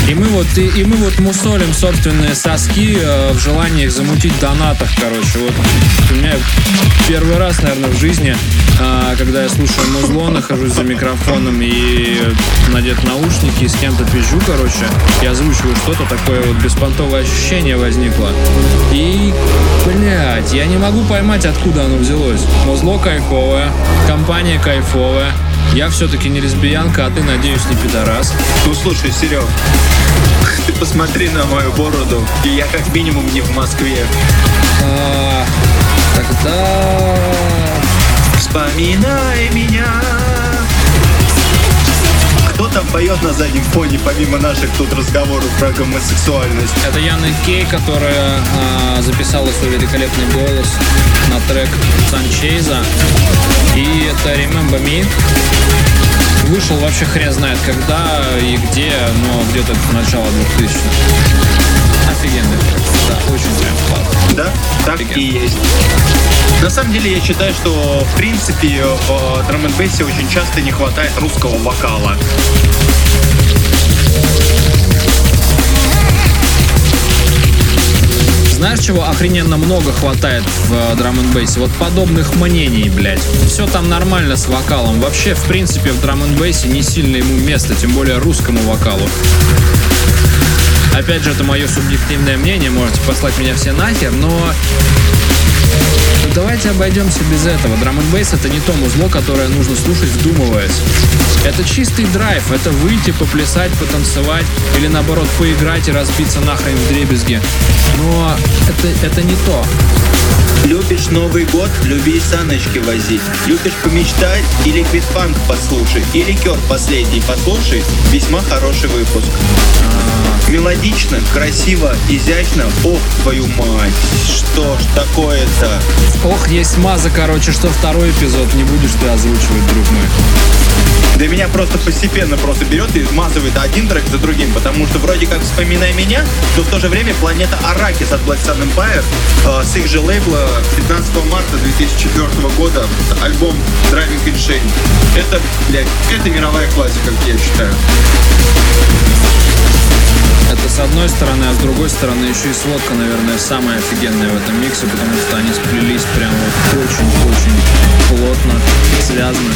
и мы вот, и, и мы вот мусолим собственные соски э, в желании их замутить донатах, короче. Вот у меня первый раз, наверное, в жизни, э, когда я слушаю музло, нахожусь за микрофоном и надет наушники, и с кем-то пизжу, короче, и озвучиваю что-то, такое вот беспонтовое ощущение возникло. И, блядь, я не могу поймать, откуда оно взялось. Музло кайфовое, компания кайфовая, я все-таки не лесбиянка, а ты, надеюсь, не пидорас. Ну слушай, Серег, ты посмотри на мою бороду, и я как минимум не в Москве. А, тогда... Вспоминай меня. Кто там поет на заднем фоне, помимо наших тут разговоров про гомосексуальность? Это Яна Кей, которая а, записала свой великолепный голос на трек Санчейза. И это Remember Me. Вышел вообще хрен знает когда и где, но где-то начало 2000 Офигенный трек. Да, очень прям классно. Да, так Офигенно. и есть. На самом деле я считаю, что в принципе в драм н очень часто не хватает русского вокала. Знаешь, чего охрененно много хватает в драм н Вот подобных мнений, блядь. Все там нормально с вокалом. Вообще, в принципе, в драм н не сильно ему место, тем более русскому вокалу. Опять же, это мое субъективное мнение, можете послать меня все нахер, но давайте обойдемся без этого. Драм н это не то музло, которое нужно слушать вдумываясь. Это чистый драйв, это выйти, поплясать, потанцевать или наоборот поиграть и разбиться нахрен в дребезги. Но это, это не то. Любишь Новый год, люби саночки вози. Любишь помечтать или квитфанк послушай, или кер последний послушай. Весьма хороший выпуск. Мелодично, красиво, изящно. Ох, твою мать, что ж такое-то? Ох, есть маза, короче, что второй эпизод не будешь ты озвучивать, друг мой. Да меня просто постепенно просто берет и смазывает один трек за другим, потому что вроде как вспоминай меня, но в то же время планета Аракис от Black Sun Empire э, с их же лейбла 15 марта 2004 года альбом Driving Insane. Это, блядь, это мировая классика, как я считаю. Это с одной стороны, а с другой стороны еще и сводка, наверное, самая офигенная в этом миксе, потому что они сплелись прям вот очень-очень плотно, связаны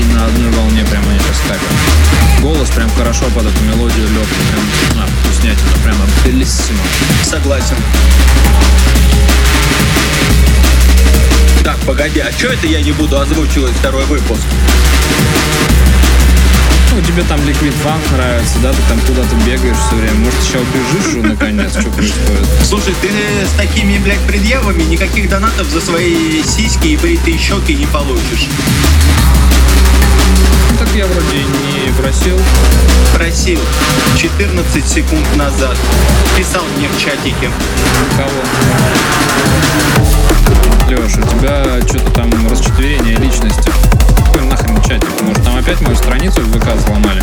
и на одной волне прям они поскакивают. Голос прям хорошо под эту мелодию лег, прям, а, вкуснятина, прямо белиссимо. Согласен. Так, погоди, а что это я не буду озвучивать второй выпуск? Ну, тебе там Liquid Funk нравится, да? Ты там куда-то бегаешь все время. Может, сейчас убежишь уже наконец? Что происходит? Слушай, ты с такими, блядь, предъявами никаких донатов за свои сиськи и бритые щеки не получишь. Ну, так я вроде не просил. Просил. 14 секунд назад. Писал мне в чатике. Кого? Леш, у тебя что-то там расчетверение личности. Нахрен чатик? Может, там опять мою страницу в ВК взломали?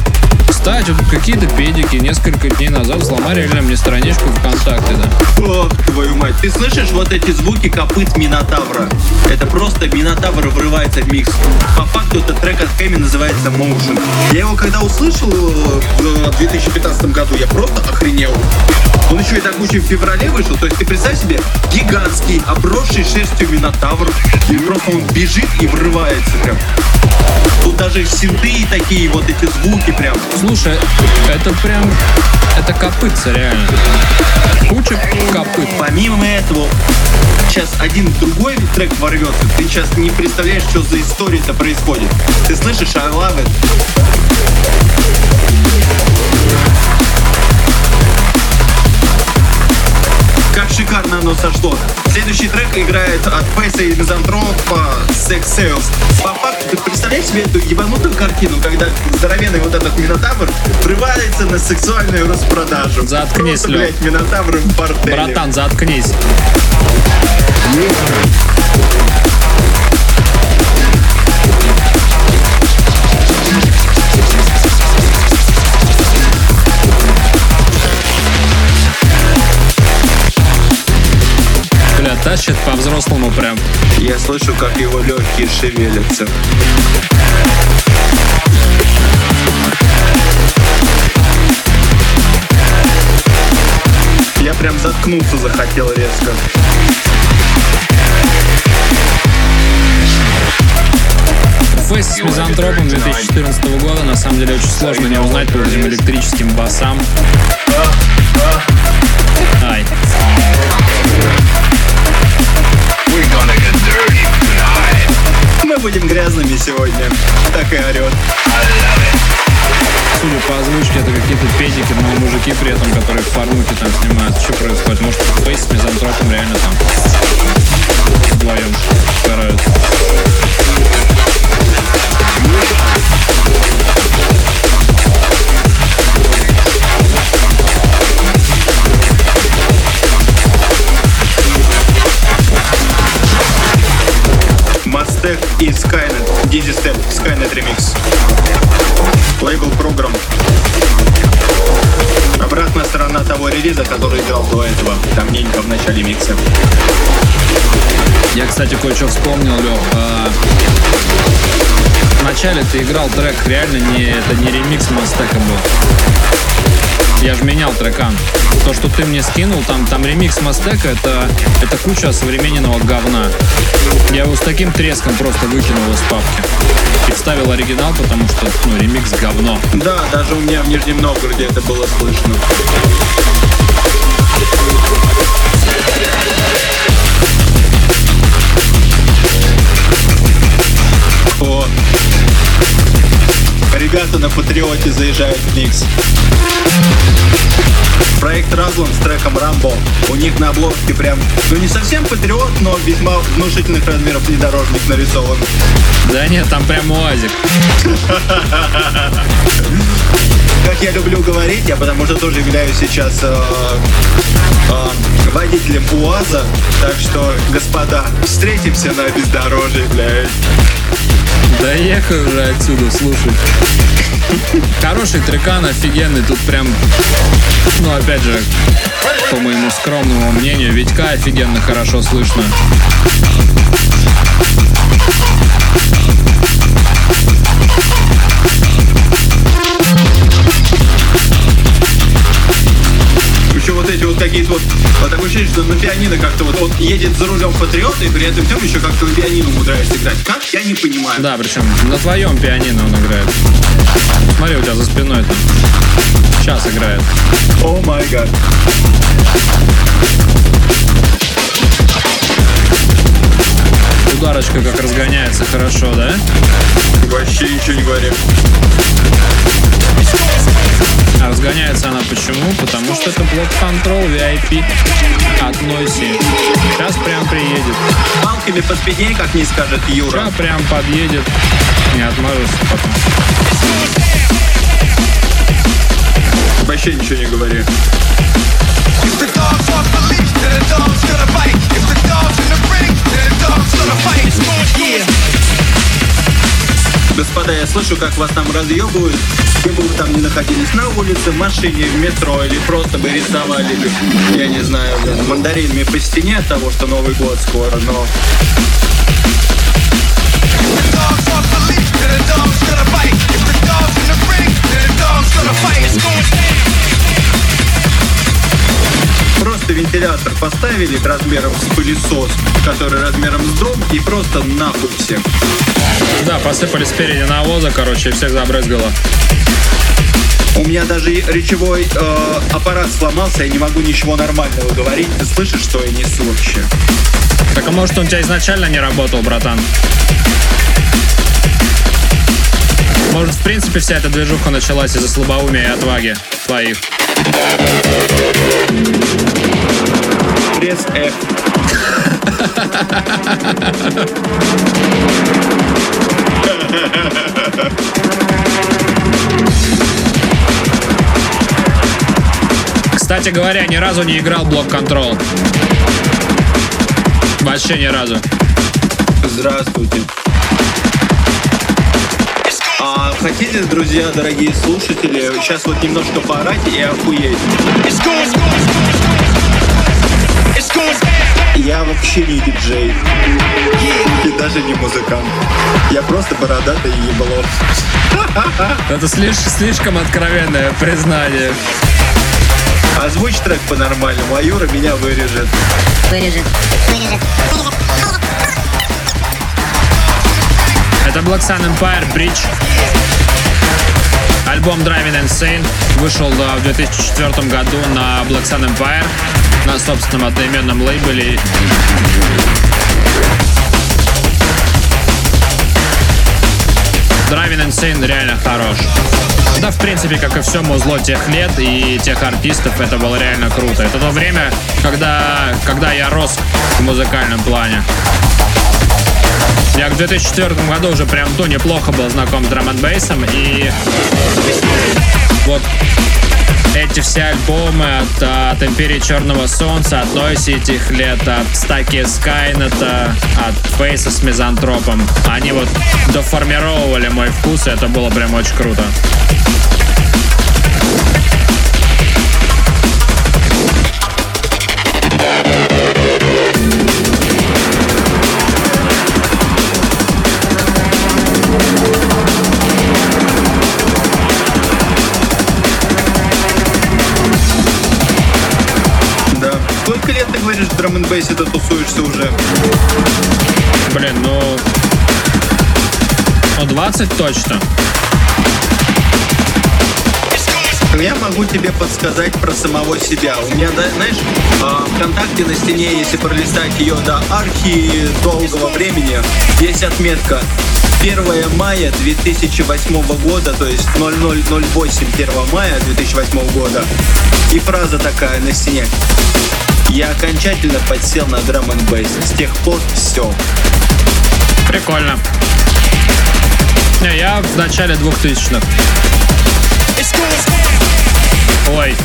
Кстати, тут какие-то педики несколько дней назад взломали реально мне страничку ВКонтакте, да. Ох, твою мать. Ты слышишь вот эти звуки копыт Минотавра? Это просто Минотавр врывается в микс. По факту этот трек от Хэми называется Motion. Я его когда услышал э, в 2015 году, я просто охренел. Он еще и так очень в феврале вышел. То есть ты представь себе, гигантский, обросший шерстью Минотавр. И просто он бежит и врывается прям. Тут даже синты такие, вот эти звуки прям. Слушай, это прям... Это копытца реально. Куча копыт. Помимо этого, сейчас один другой трек ворвется, ты сейчас не представляешь, что за история это происходит. Ты слышишь I love it? Как шикарно оно сошло. Следующий трек играет от Фейса и Мизантропа Sex Sales. По факту, ты представляешь себе эту ебанутую картину, когда здоровенный вот этот Минотавр врывается на сексуальную распродажу. Заткнись, Просто, блядь, Минотавр в борделе. Братан, заткнись. Тащит по-взрослому прям. Я слышу, как его легкие шевелятся. Я прям заткнуться захотел резко. Фейс с мизантропом 2014 года на самом деле очень сложно не узнать по этим электрическим басам. Ай. Будем грязными сегодня. Так и орет. Судя по озвучке, это какие-то педики, но мужики при этом, которые в фармуке там снимают. Что происходит? Может, фейс с мизантропом реально там вдвоем стараются. И Skynet. Dizzy Step, Skynet Remix. Лейбл программ. Обратная сторона того релиза, который играл до этого. Давненько в начале микса. Я, кстати, кое-что вспомнил, Лех. А, Вначале ты играл трек, реально не, это не ремикс Мастека был. Я же менял трекан. То, что ты мне скинул, там, там ремикс Мастека, это, это куча современного говна. Я его с таким треском просто выкинул из папки. И вставил оригинал, потому что, ну, ремикс говно. Да, даже у меня в Нижнем Новгороде это было слышно. О, ребята на Патриоте заезжают в микс. Проект Разлом с треком Рамбо. У них на обложке прям, ну не совсем патриот, но весьма внушительных размеров внедорожник нарисован. Да нет, там прям УАЗик. Как я люблю говорить, я потому что тоже являюсь сейчас э, э, водителем УАЗа, так что, господа, встретимся на бездорожье, блядь. Доехай уже отсюда, слушай. Хороший трекан, офигенный. Тут прям, ну, опять же, по моему скромному мнению, Витька офигенно хорошо слышно. Какие-то вот, вот такое ощущение, что на пианино как-то вот он едет за рулем патриот, и при этом всем еще как-то на пианино умудряется играть. Как? Я не понимаю. Да, причем на твоем пианино он играет. Смотри, у тебя за спиной там. Сейчас играет. О май гад. Ударочка как разгоняется хорошо, да? Вообще ничего не говори. А разгоняется она почему? Потому что это блок контрол VIP от Noisy. Сейчас прям приедет. Палками по спине, как не скажет Юра. Сейчас прям подъедет. Не отмажешься потом. Вообще ничего не говори. If the Господа, я слышу, как вас там разъебывают. Где бы вы там не находились, на улице, в машине, в метро, или просто бы рисовали, я не знаю, блин, мандаринами по стене от того, что Новый год скоро, но просто вентилятор поставили размером с пылесос, который размером с дом, и просто нахуй всех. Да, посыпали спереди навоза, короче, и всех забрызгало. У меня даже речевой э, аппарат сломался, я не могу ничего нормального говорить. Ты слышишь, что я несу вообще? Так а может он у тебя изначально не работал, братан? Может, в принципе, вся эта движуха началась из-за слабоумия и отваги твоих. Пресс F. Кстати говоря, ни разу не играл блок контрол. Вообще ни разу. Здравствуйте. А хотите, друзья, дорогие слушатели, сейчас вот немножко поорать и охуеть? It's going, it's going, it's going down. Я вообще не диджей. И даже не музыкант. Я просто бородатый ебло. Это слишком, слишком откровенное признание. Озвучь трек по-нормальному, а Юра меня вырежет. Вырежет. Вырежет. Это Black Sun Empire Bridge. Альбом Driving Insane вышел да, в 2004 году на Black Sun Empire на собственном одноименном лейбле. Driving Insane реально хорош. Да, в принципе, как и все музло тех лет и тех артистов, это было реально круто. Это то время, когда, когда я рос в музыкальном плане. Я в 2004 году уже прям то неплохо был знаком с драм бейсом и вот эти все альбомы от, от Империи Черного Солнца, от Noisy этих лет, от Стаки Скайнета, от Фейса с Мизантропом, они вот доформировали мой вкус, и это было прям очень круто. Бейсе ты тусуешься уже? Блин, ну... Ну, 20 точно. Я могу тебе подсказать про самого себя. У меня, да, знаешь, а, ВКонтакте на стене, если пролистать ее до архи долгого времени, есть отметка 1 мая 2008 года, то есть 0008 1 мая 2008 года. И фраза такая на стене. Я окончательно подсел на драм н. С тех пор все. Прикольно. Не, я в начале 2000-х. Ой.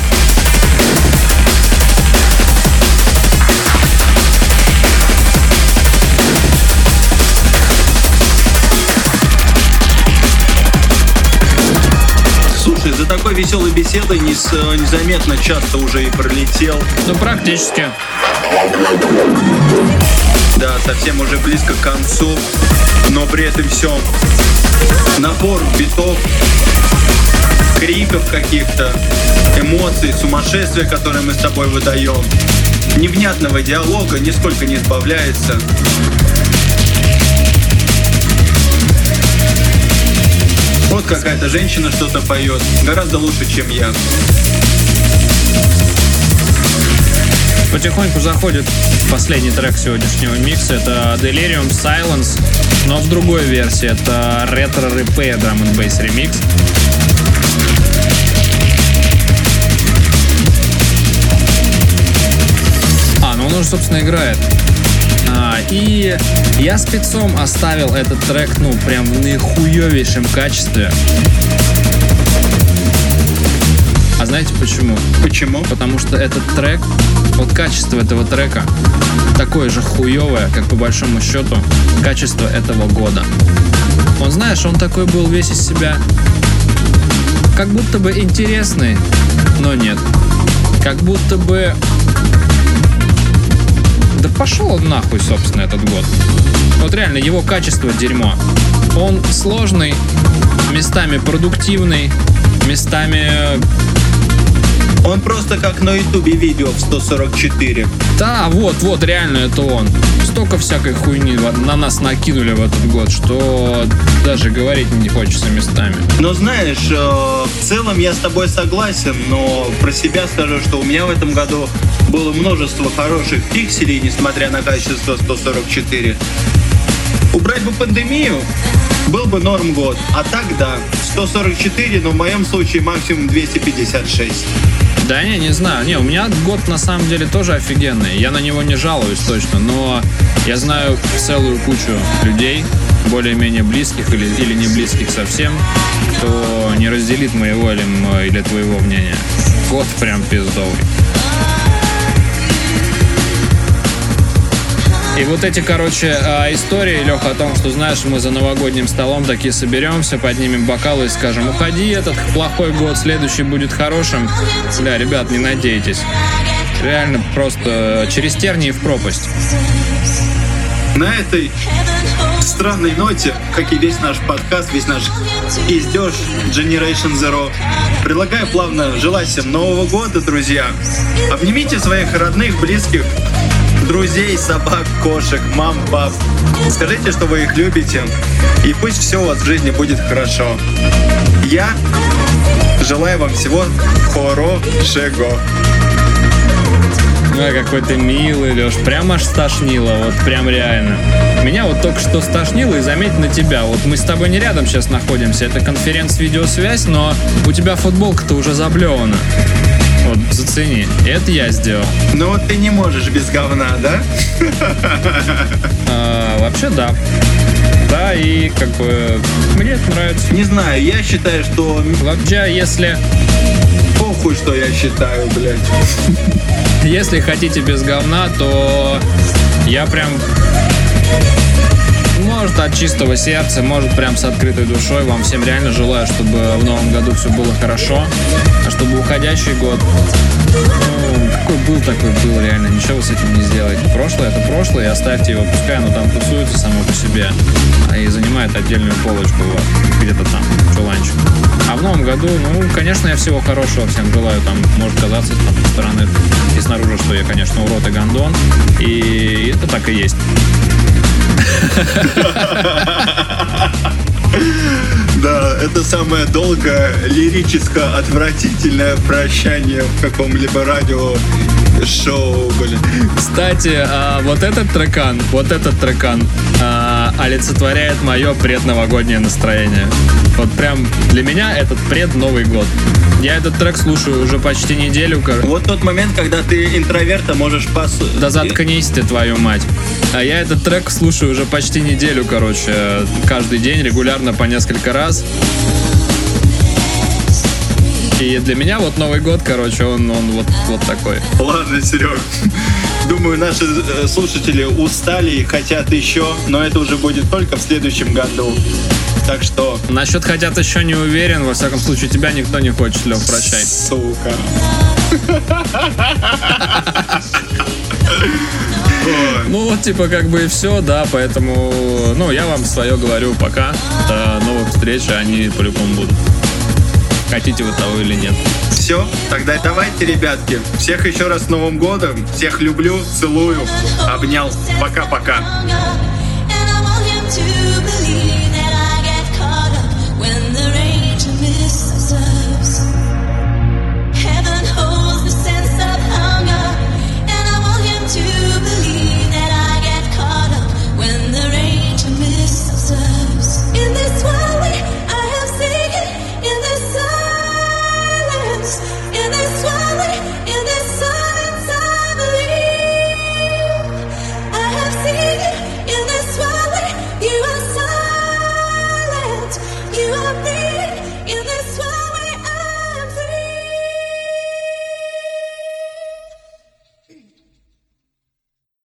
Слушай, за такой веселой беседой незаметно часто уже и пролетел. Ну, практически. Да, совсем уже близко к концу, но при этом все. Набор битов, криков каких-то, эмоций, сумасшествия, которые мы с тобой выдаем. Невнятного диалога нисколько не избавляется. Вот какая-то женщина что-то поет, гораздо лучше, чем я. Потихоньку заходит последний трек сегодняшнего микса. Это Delirium Silence, но в другой версии. Это Retro Repair Drum and Bass Remix. А, ну он уже, собственно, играет. А, и я спецом оставил этот трек, ну, прям в наихуевейшем качестве. А знаете почему? Почему? Потому что этот трек, вот качество этого трека такое же хуевое, как по большому счету качество этого года. Он, знаешь, он такой был весь из себя как будто бы интересный, но нет. Как будто бы... Пошел он нахуй, собственно, этот год. Вот реально, его качество дерьмо. Он сложный, местами продуктивный, местами Он просто как на ютубе видео в 144. Да, вот, вот, реально это он. Столько всякой хуйни на нас накинули в этот год, что даже говорить не хочется местами. Но знаешь, э, в целом я с тобой согласен, но про себя скажу, что у меня в этом году было множество хороших пикселей, несмотря на качество 144. Убрать бы пандемию, был бы норм год. А так да, 144, но в моем случае максимум 256. Да не, не знаю. Не, у меня год на самом деле тоже офигенный. Я на него не жалуюсь точно, но я знаю целую кучу людей, более-менее близких или, или не близких совсем, кто не разделит моего или, или твоего мнения. Год прям пиздовый. И вот эти, короче, а, истории, Леха, о том, что, знаешь, мы за новогодним столом такие соберемся, поднимем бокалы и скажем, уходи, этот плохой год, следующий будет хорошим. Бля, ребят, не надейтесь. Реально просто через тернии в пропасть. На этой странной ноте, как и весь наш подкаст, весь наш издеж Generation Zero, предлагаю плавно желать всем Нового года, друзья. Обнимите своих родных, близких, друзей, собак, кошек, мам, пап. Скажите, что вы их любите, и пусть все у вас в жизни будет хорошо. Я желаю вам всего хорошего. Ой, какой ты милый, Леш. Прям аж стошнило, вот прям реально. Меня вот только что стошнило, и заметь на тебя. Вот мы с тобой не рядом сейчас находимся, это конференц-видеосвязь, но у тебя футболка-то уже заблевана. Вот, зацени. Это я сделал. Но вот ты не можешь без говна, да? А, вообще, да. Да, и как бы мне это нравится. Не знаю, я считаю, что Вообще, если, похуй, что я считаю, блядь. если хотите без говна, то я прям Может, от чистого сердца, может, прям с открытой душой. Вам всем реально желаю, чтобы в новом году все было хорошо. А чтобы уходящий год, ну, какой был, такой был, реально. Ничего вы с этим не сделаете. Прошлое это прошлое, и оставьте его. Пускай оно там тусуется само по себе. а И занимает отдельную полочку у. Где-то там, чуланчик. А в новом году, ну, конечно, я всего хорошего всем желаю. Там может казаться там, со стороны и снаружи, что я, конечно, урод и гондон. И это так и есть. Да, это самое долгое, лирическое, отвратительное прощание в каком-либо радио шоу, блин. Кстати, а, вот этот трекан, вот этот трекан а, олицетворяет мое предновогоднее настроение. Вот прям для меня этот пред Новый год. Я этот трек слушаю уже почти неделю. Вот тот момент, когда ты интроверта можешь пос... Да заткнись ты, твою мать. А я этот трек слушаю уже почти неделю, короче, каждый день, регулярно по несколько раз. И для меня вот Новый год, короче, он, он вот, вот такой. Ладно, Серег. Думаю, наши э, слушатели устали и хотят еще, но это уже будет только в следующем году. Так что, Насчет хотят еще не уверен, во всяком случае, тебя никто не хочет, Лев, прощай. сука. Ну вот, типа, как бы и все, да, поэтому, ну, я вам свое говорю, пока. До новых встреч, они по-любому будут. Хотите вы того или нет. Все, тогда давайте, ребятки. Всех еще раз с Новым годом. Всех люблю, целую. Обнял. Пока-пока. And I want him to